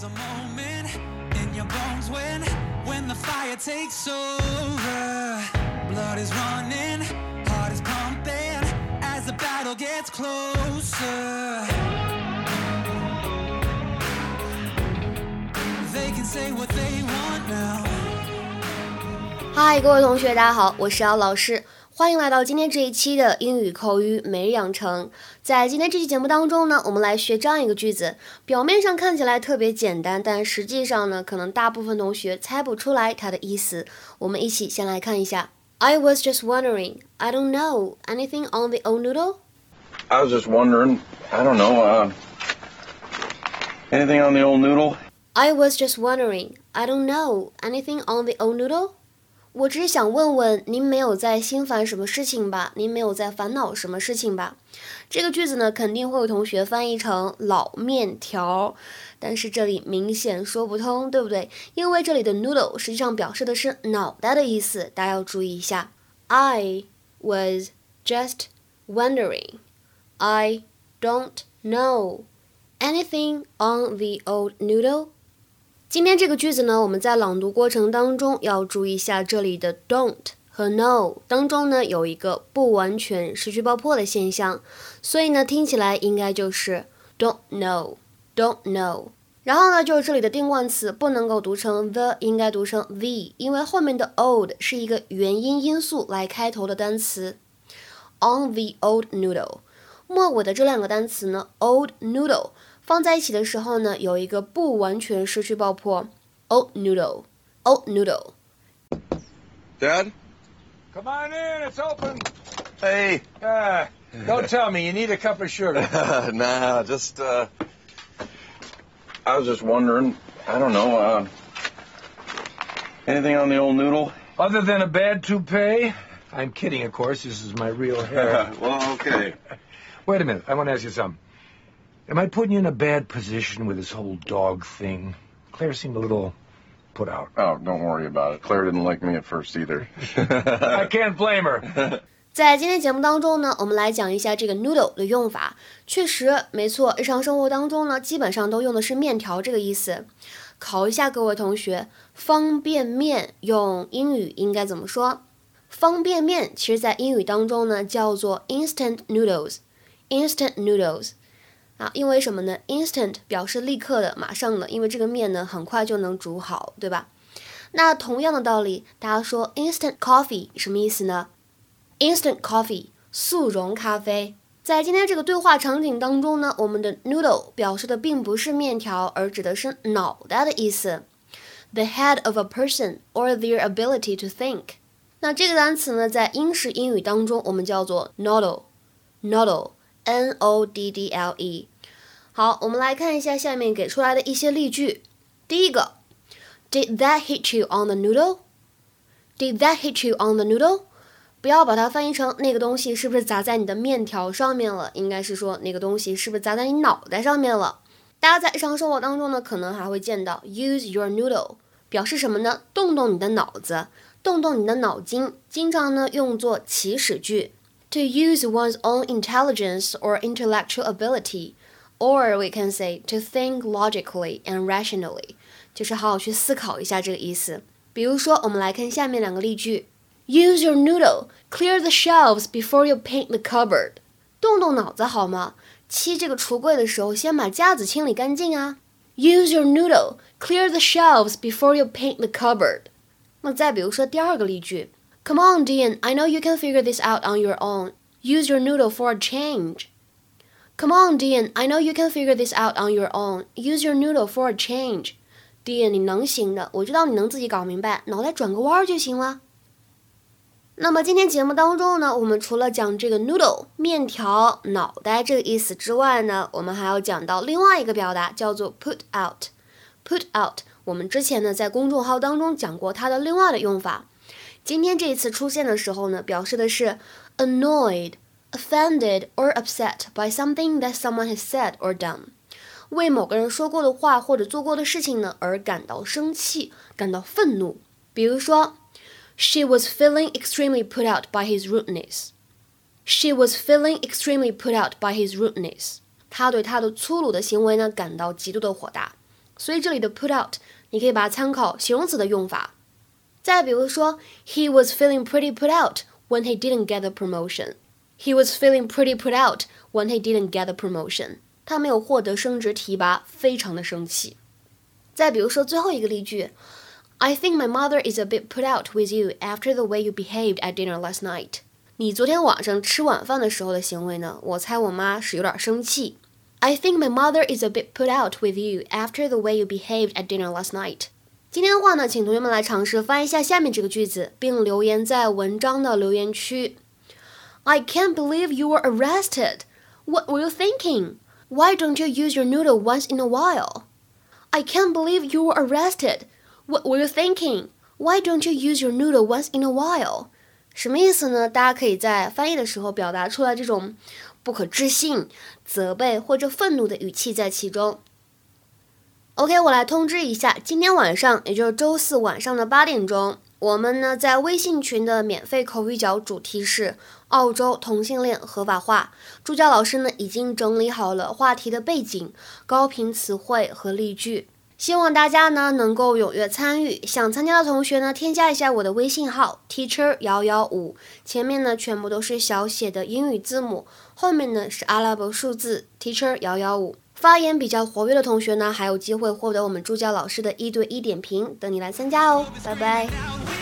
There's a moment in your bones when when the fire takes over. Blood is running, heart is pumping as the battle gets closer. They can say what they want now. 嗨，各位同学，大家好，我是姚老师， 欢迎来到今天这一期的英语口语每日养成。在今天这期节目当中呢，我们来学这样一个句子，表面上看起来特别简单，但实际上呢，可能大部分同学猜不出来它的意思。我们一起先来看一下。I was just wondering. I don't know anything on the old noodle. I was just wondering. I don't know. Uh, anything on the old noodle? I was just wondering. I don't know anything on the old noodle. 我只是想问问您，没有在心烦什么事情吧？您没有在烦恼什么事情吧？这个句子呢，肯定会有同学翻译成老面条，但是这里明显说不通，对不对？因为这里的 noodle 实际上表示的是脑袋的意思，大家要注意一下。I was just wondering. I don't know anything on the old noodle. 今天这个句子呢，我们在朗读过程当中要注意一下这里的 don't 和 no 当中呢有一个不完全失去爆破的现象，所以呢听起来应该就是 don't know，don't know。然后呢就是这里的定冠词不能够读成 the，应该读成 the，因为后面的 old 是一个元音因素来开头的单词。On the old noodle，末尾的这两个单词呢，old noodle。放在一起的时候呢，有一个不完全失去爆破。Old noodle, old noodle. Dad? Come on in, it's open. Hey. Uh, don't tell me you need a cup of sugar. nah, just, uh. I was just wondering. I don't know. Uh. Anything on the old noodle? Other than a bad toupee? I'm kidding, of course. This is my real hair. well, okay. Wait a minute. I want to ask you something. Am I putting you in a bad position with this whole dog thing? Claire seemed a little put out. Oh, don't worry about it. Claire didn't like me at first either. I can't blame her. 在今天节目当中呢，我们来讲一下这个 noodle 的用法。确实，没错，日常生活当中呢，基本上都用的是面条这个意思。考一下各位同学，方便面用英语应该怎么说？方便面其实在英语当中呢叫做 instant noodles。instant noodles 啊，因为什么呢？instant 表示立刻的、马上的，因为这个面呢很快就能煮好，对吧？那同样的道理，大家说 instant coffee 什么意思呢？instant coffee 速溶咖啡。在今天这个对话场景当中呢，我们的 noodle 表示的并不是面条，而指的是脑袋的意思，the head of a person or their ability to think。那这个单词呢，在英式英语当中，我们叫做 noddle，noddle，n o d d l e。好，我们来看一下下面给出来的一些例句。第一个，Did that hit you on the noodle？Did that hit you on the noodle？不要把它翻译成那个东西是不是砸在你的面条上面了，应该是说那个东西是不是砸在你脑袋上面了。大家在日常生活当中呢，可能还会见到 use your noodle，表示什么呢？动动你的脑子。动动你的脑筋，经常呢用作祈使句。To use one's own intelligence or intellectual ability, or we can say to think logically and rationally，就是好好去思考一下这个意思。比如说，我们来看下面两个例句：Use your noodle, clear the shelves before you paint the cupboard。动动脑子好吗？漆这个橱柜的时候，先把架子清理干净啊。Use your noodle, clear the shelves before you paint the cupboard。那再比如说第二个例句，Come on, Dean, I know you can figure this out on your own. Use your noodle for a change. Come on, Dean, I know you can figure this out on your own. Use your noodle for a change. Dean，你能行的，我知道你能自己搞明白，脑袋转个弯儿就行了。那么今天节目当中呢，我们除了讲这个 noodle 面条脑袋这个意思之外呢，我们还要讲到另外一个表达，叫做 put out。put out 我们之前呢在公众号当中讲过它的另外的用法，今天这一次出现的时候呢，表示的是 annoyed, offended or upset by something that someone has said or done，为某个人说过的话或者做过的事情呢而感到生气、感到愤怒。比如说，She was feeling extremely put out by his rudeness. She was feeling extremely put out by his rudeness. 她对他的粗鲁的行为呢感到极度的火大。 所以这里的 put out 你可以把它参考形容词的用法。再比如说，He was feeling pretty put out when he didn't get the promotion. He was feeling pretty put out when he didn't get the promotion. 他没有获得升职提拔，非常的生气。再比如说最后一个例句，I think my mother is a bit put out with you after the way you behaved at dinner last night. 你昨天晚上吃晚饭的时候的行为呢？我猜我妈是有点生气。I think my mother is a bit put out with you after the way you behaved at dinner last night. 今天的话呢，请同学们来尝试翻译一下下面这个句子，并留言在文章的留言区。 I can't believe you were arrested. What were you thinking? Why don't you use your noodle once in a while? I can't believe you were arrested. What were you thinking? Why don't you use your noodle once in a while? 什么意思呢？大家可以在翻译的时候表达出来这种不可置信、责备或者愤怒的语气在其中。OK，我来通知一下，今天晚上，也就是周四晚上的八点钟，我们呢在微信群的免费口语角主题是澳洲同性恋合法化。助教老师呢已经整理好了话题的背景、高频词汇和例句，希望大家呢能够踊跃参与。想参加的同学呢，添加一下我的微信号 teacher 幺幺五，前面呢全部都是小写的英语字母，后面呢是阿拉伯数字 teacher 幺幺五。发言比较活跃的同学呢，还有机会获得我们助教老师的一对一点评，等你来参加哦，拜拜。